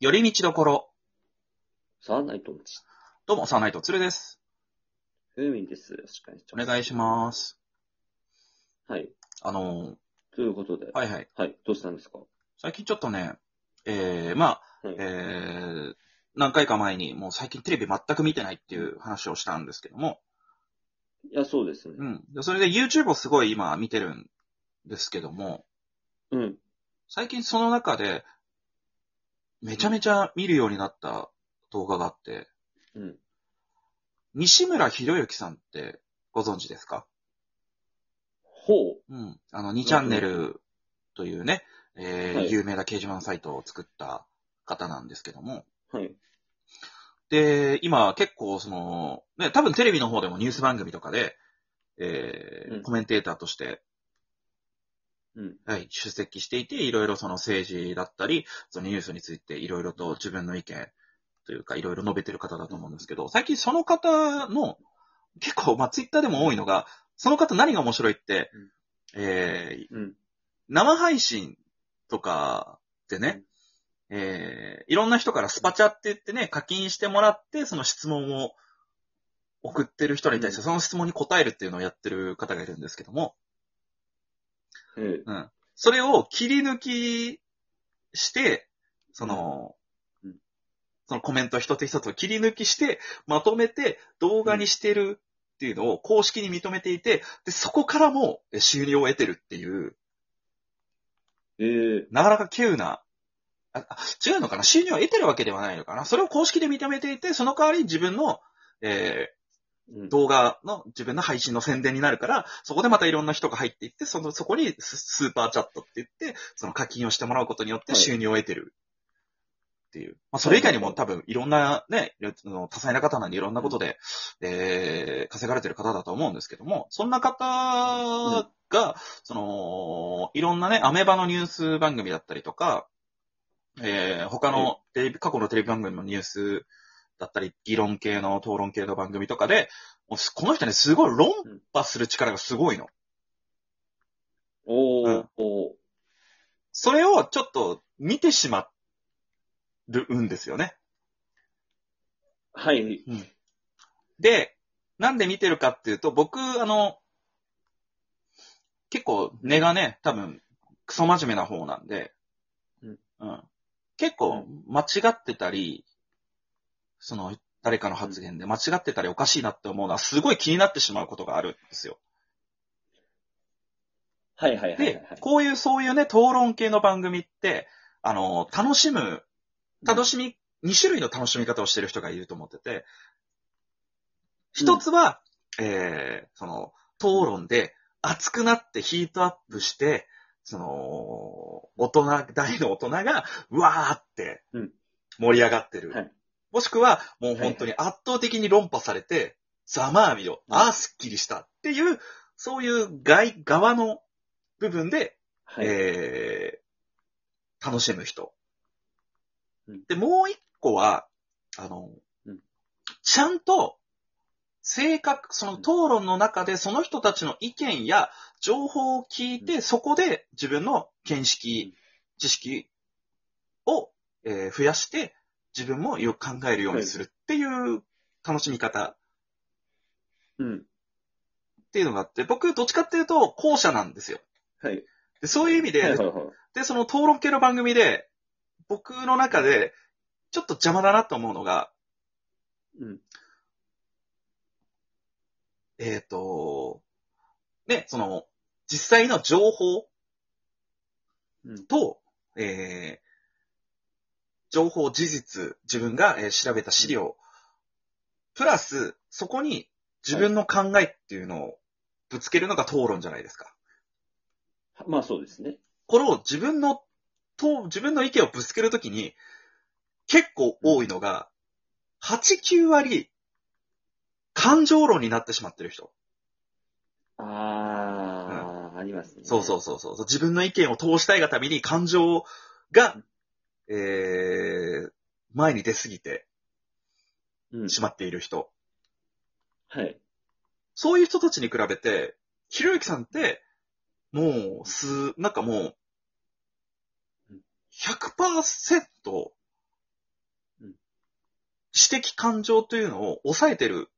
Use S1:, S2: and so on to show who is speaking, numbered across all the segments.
S1: 寄り道どころ。
S2: さあ、ナイトチ。
S1: どうも、サーナイトツルです。
S2: ふうみんです。よろしくお願いします。はい。
S1: あの
S2: ということで、
S1: ー、はいはい。
S2: はい。どうしたんですか？
S1: 最近ちょっとね、えー、まあ、
S2: はい。
S1: えー、何回か前に、もう最近テレビ全く見てないっていう話をしたんですけども、
S2: いや、そうですね。
S1: うん。でそれで YouTube をすごい今見てるんですけども、
S2: うん。
S1: 最近その中で、めちゃめちゃ見るようになった動画があって、
S2: うん。
S1: 西村博之さんってご存知ですか？
S2: ほ
S1: うん。あの、2チャンネルというね、えー
S2: はい
S1: 有名な掲示板サイトを作った方なんですけども、
S2: う。はい。
S1: で、今結構その、ね、多分テレビの方でもニュース番組とかで、えー
S2: うん
S1: コメンテーターとして、
S2: うん。
S1: はい、出席していて、いろいろその政治だったり、そのニュースについていろいろと自分の意見というか、いろいろ述べてる方だと思うんですけど、最近その方の、結構、まあ、ツイッターでも多いのが、その方何が面白いって、
S2: うん
S1: えー
S2: うん。
S1: 生配信とかでね、えーいろんな人からスパチャって言ってね、課金してもらって、その質問を送ってる人に対して、
S2: うん
S1: その質問に答えるっていうのをやってる方がいるんですけども、
S2: ええ。
S1: うん。それを切り抜きして、その、
S2: うん
S1: そのコメント一つ一つを切り抜きして、まとめて動画にしてるっていうのを公式に認めていて、で、そこからもえ収入を得てるっていう、
S2: ええ。
S1: なかなか急な、あ、あ違うのかな？収入を得てるわけではないのかな？それを公式で認めていて、その代わり自分の、え動画の自分の配信の宣伝になるから、そこでまたいろんな人が入っていって、その、そこにススーパーチャットって言って、その課金をしてもらうことによって
S2: はい。
S1: 収入を得てる。っていう。まあ、それ以外にも多分いろんなね、多彩な方なんでいろんなことで、えー、稼がれてる方だと思うんですけども、そんな方が、その、いろんなね、アメバのニュース番組だったりとか、えー、他のテレビ、過去のテレビ番組のニュースだったり、議論系の討論系の番組とかで、もうすこの人ね、すごい論破する力がすごいの。
S2: おー、
S1: うん
S2: おー。
S1: それをちょっと見てしまるんですよね。
S2: はい。
S1: で、なんで見てるかっていうと、僕、あの、結構根がね、多分、クソ真面目な方なんで、
S2: うん
S1: うん、結構間違ってたり、その、誰かの発言で間違ってたりおかしいなって思うのはすごい気になってしまうことがあるんですよ。
S2: はいはいはいはい
S1: で、こういうそういうね、討論系の番組って、あの、楽しむ、楽しみ、二種類の楽しみ方をしてる人がいると思ってて、一つは、えー、その、討論で熱くなってヒートアップして、その、大人、大の大人が、うわーって
S2: うん、
S1: 盛り上がってる。
S2: はい
S1: もしくは、もう本当に圧倒的に論破されて、ざまあみろ、
S2: うん。
S1: ああ、すっきりしたっていう、そういう外、側の部分で、
S2: はい。
S1: えー、楽しむ人。
S2: うん。
S1: で、もう一個は、あの、
S2: うん。
S1: ちゃんと、正確、その討論の中でその人たちの意見や情報を聞いて、
S2: う
S1: そこで自分の見識、知識を、えー増やして、自分もよく考えるようにするっていう楽しみ方
S2: うん。
S1: っていうのがあって、僕どっちかっていうと後者なんですよ。
S2: はい。
S1: でそういう意味で、
S2: はいはいはい。
S1: で、その討論系の番組で、僕の中で、ちょっと邪魔だなと思うのが、
S2: うん。
S1: えっ、と、ね、その、実際の情報
S2: うん。
S1: と、えー、情報、事実、自分が、えー調べた資料、プラス、そこに自分の考えっていうのをぶつけるのが討論じゃないですか。
S2: まあそうですね。
S1: これを自分の、と、自分の意見をぶつけるときに、結構多いのが、8、9割、感情論になってしまってる人。
S2: あー、ありますね。
S1: そうそうそうそう。自分の意見を通したいがために感情が、えー、前に出すぎて
S2: うん。
S1: しまっている人。
S2: はい。
S1: そういう人たちに比べて、ひろゆきさんって、もう、す、なんかもう
S2: うん、
S1: 100%、知的感情というのを抑えてるん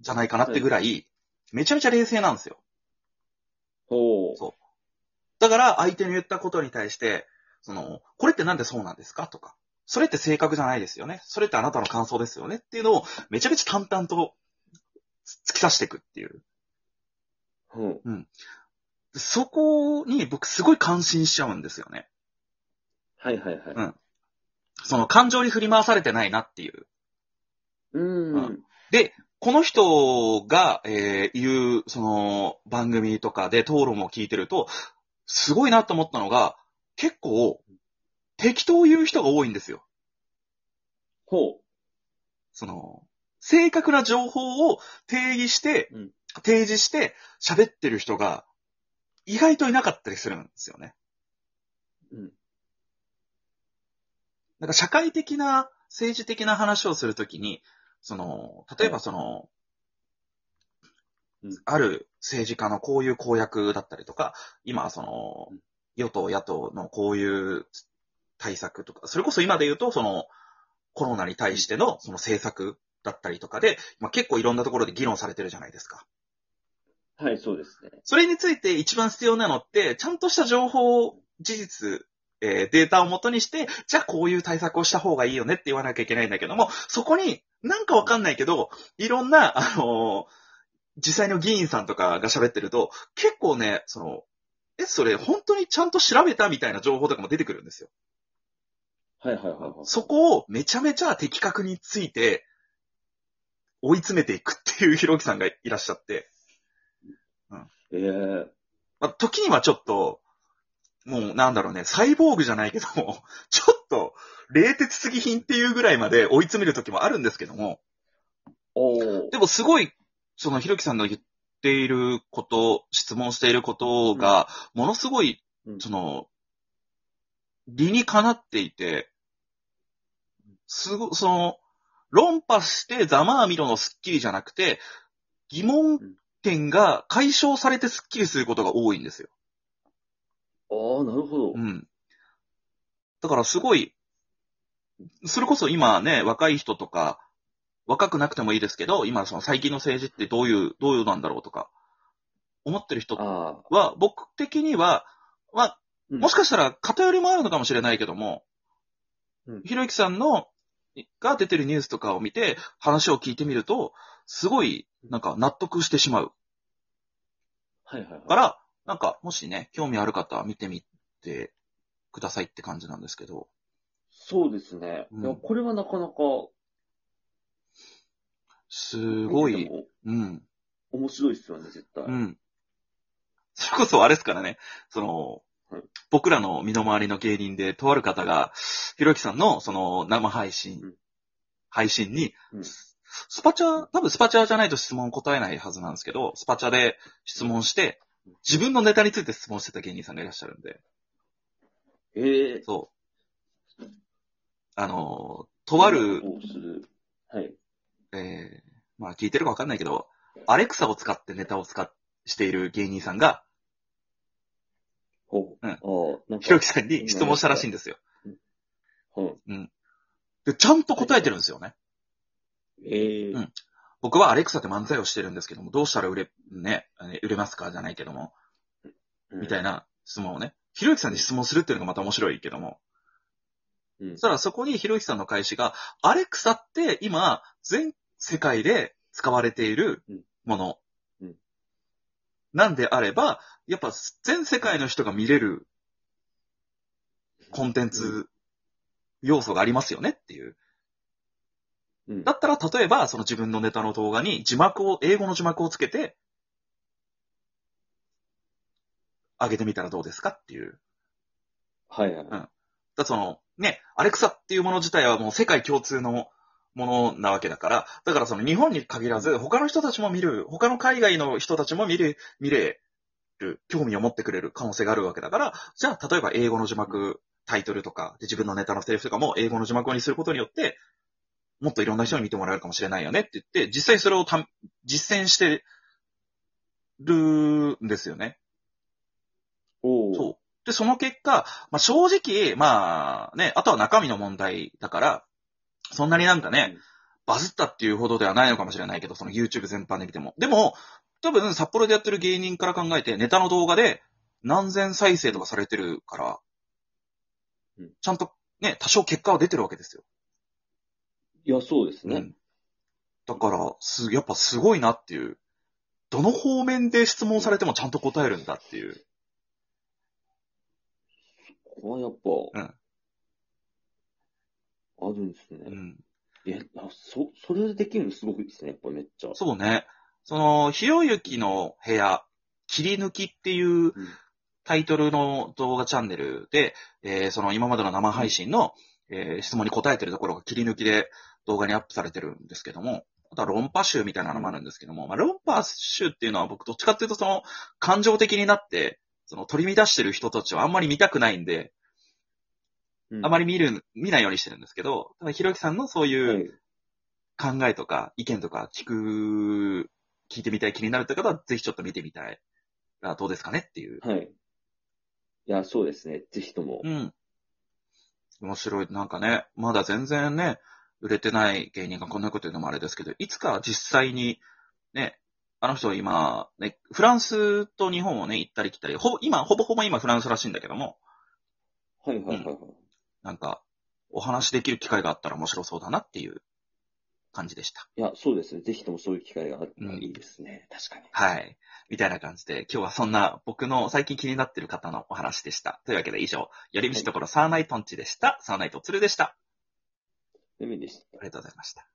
S1: じゃないかなってぐらい、めちゃめちゃ冷静なんですよ。
S2: ほう。
S1: そうだから相手の言ったことに対して、その、これってなんでそうなんですか？とか、それって正確じゃないですよね。それってあなたの感想ですよねっていうのをめちゃめちゃ淡々と突き刺していくっていう。
S2: ほう。
S1: そこに僕すごい感心しちゃうんですよね。
S2: はいはいはい。
S1: うんその感情に振り回されてないなっていう。
S2: うーん。
S1: うんこの人が、えー言う、その、番組とかで討論を聞いてると、すごいなと思ったのが、結構、適当言う人が多いんですよ。
S2: ほ
S1: その、正確な情報を定義して、
S2: うん。
S1: 提示して喋ってる人が意外といなかったりするんですよね。
S2: うん。
S1: なんか社会的な、政治的な話をするときに、その、例えばその、
S2: うん。
S1: ある政治家のこういう公約だったりとか、今その
S2: うん、
S1: 与党、野党のこういう対策とか、それこそ今で言うと、その、コロナに対してのその政策だったりとかで、まあ、結構いろんなところで議論されてるじゃないですか。
S2: う。はい、そうですね。
S1: それについて一番必要なのって、ちゃんとした情報、事実、えーデータを元にして、じゃあこういう対策をした方がいいよねって言わなきゃいけないんだけども、そこになんかわかんないけど、いろんな、あのー実際の議員さんとかが喋ってると、結構ね、その、え、それ本当にちゃんと調べたみたいな情報とかも出てくるんですよ。
S2: はいはいはいはい。
S1: そこをめちゃめちゃ的確について、追い詰めていくっていうひろきさんがいらっしゃって、
S2: ええ
S1: まあ、時にはちょっと、もうなんだろうね、サイボーグじゃないけども、ちょっと、冷徹すぎ品っていうぐらいまで追い詰める時もあるんですけども、
S2: おー。
S1: でもすごい、そのひろきさんの言っていること、質問していることが、ものすごい、
S2: うん
S1: その、理にかなっていて、すご、その、論破してざまあみろのスッキリじゃなくて、疑問点が解消されてスッキリすることが多いんですよ。
S2: ああ、なるほど。
S1: うん。だからすごい、それこそ今ね、若い人とか、若くなくてもいいですけど、今その最近の政治ってどういう、どういうなんだろうとか、思ってる人。は、僕的には、まあ、
S2: うん
S1: もしかしたら偏りもあるのかもしれないけども、
S2: うん
S1: ひろゆきさんの、が出てるニュースとかを見て、話を聞いてみると、すごい、なんか納得してしまう。
S2: はいはいはい。
S1: から、なんか、もしね、興味ある方は見てみてくださいって感じなんですけど。
S2: そうですね。
S1: うん
S2: いや、これはなかなか、
S1: すごい、うん、
S2: 面白いですよね、絶対。
S1: うん。それこそあれですからね、その
S2: はい、
S1: 僕らの身の回りの芸人で、とある方が、ひろゆきさんの、その、生配信、
S2: うん。
S1: 配信に、
S2: うん。
S1: スパチャ、多分スパチャじゃないと質問答えないはずなんですけど、スパチャで質問して、自分のネタについて質問してた芸人さんがいらっしゃるんで、
S2: ええ
S1: そう。あの、とある、まあ聞いてるかわかんないけど、アレクサを使ってネタを使っしている芸人さんが、
S2: ほう。
S1: うん
S2: ああ、なんか。
S1: ひろきさんに質問したらしいんですよ。
S2: はい。
S1: で、ちゃんと答えてるんですよね。
S2: ええ
S1: うん僕はアレクサって漫才をしてるんですけども、どうしたら売れ、ね、え売れますかじゃないけども、みたい
S2: な。
S1: な質問をね、ひろゆきさんに質問するっていうのがまた面白いけども、
S2: うん
S1: そしたらそこにひろゆきさんの返しが、アレクサって今、全世界で使われているもの
S2: うんうん。
S1: なんであれば、やっぱ全世界の人が見れるコンテンツ要素がありますよねっていう。
S2: うん
S1: だったら、例えば、その自分のネタの動画に字幕を、英語の字幕をつけて、上げてみたらどうですかっていう。
S2: はいはい。
S1: んだからその、ね、アレクサっていうもの自体はもう世界共通のものなわけだから、だからその日本に限らず、他の人たちも見る、他の海外の人たちも見る、見れる、興味を持ってくれる可能性があるわけだから、じゃあ、例えば英語の字幕、タイトルとか、で自分のネタのセリフとかも英語の字幕にすることによって、もっといろんな人に見てもらえるかもしれないよねって言って、実際それをたん実践してるんですよね。
S2: おお。
S1: そう。で、その結果、まあ、正直、まあね、あとは中身の問題だから、そんなになんかね、バズったっていうほどではないのかもしれないけど、その YouTube 全般で見ても。でも、多分札幌でやってる芸人から考えて、ネタの動画で何千再生とかされてるから
S2: うん、
S1: ちゃんとね、多少結果は出てるわけですよ。
S2: いや、そうですね。
S1: うん。だから、す、やっぱすごいなっていう。どの方面で質問されてもちゃんと答えるんだっていう。
S2: ここはやっぱ、
S1: うん
S2: あるんですね。
S1: うん。
S2: いや、あそ、それでできるのすごくいいですね、やっぱめっちゃ。
S1: そうね。その、ひろゆきの部屋、切り抜きっていうタイトルの動画チャンネルで、えーその今までの生配信の、えー質問に答えてるところが切り抜きで動画にアップされてるんですけども、あとは論破集みたいなのもあるんですけども、まあ、論破集っていうのは僕どっちかっていうとその感情的になって、その取り乱してる人たちをあんまり見たくないんで、
S2: うん
S1: あまり見る、見ないようにしてるんですけど、ただひろゆきさんのそういう、
S2: はい。
S1: 考えとか意見とか聞く、聞いてみたい気になるって方はぜひちょっと見てみたい。あどうですかね？っていう。
S2: はい。いや、そうですね。ぜひとも。
S1: うん。面白い。なんかね、まだ全然ね、売れてない芸人がこんなこと言うのもあれですけど、いつか実際に、ね、あの人今、ね、フランスと日本をね、行ったり来たり、ほぼ、今、ほぼほぼ今フランスらしいんだけども、
S2: はいはいはいはい。
S1: なんか、お話できる機会があったら面白そうだなっていう感じでした。
S2: いや、そうですね。ぜひともそういう機会があったらいいですね。確かに。
S1: はい。みたいな感じで、今日はそんな僕の最近気になってる方のお話でした。というわけで以上、寄り道ところサーナイトンチでした。サーナイトツルでした。
S2: デメでした。
S1: ありがとうございました。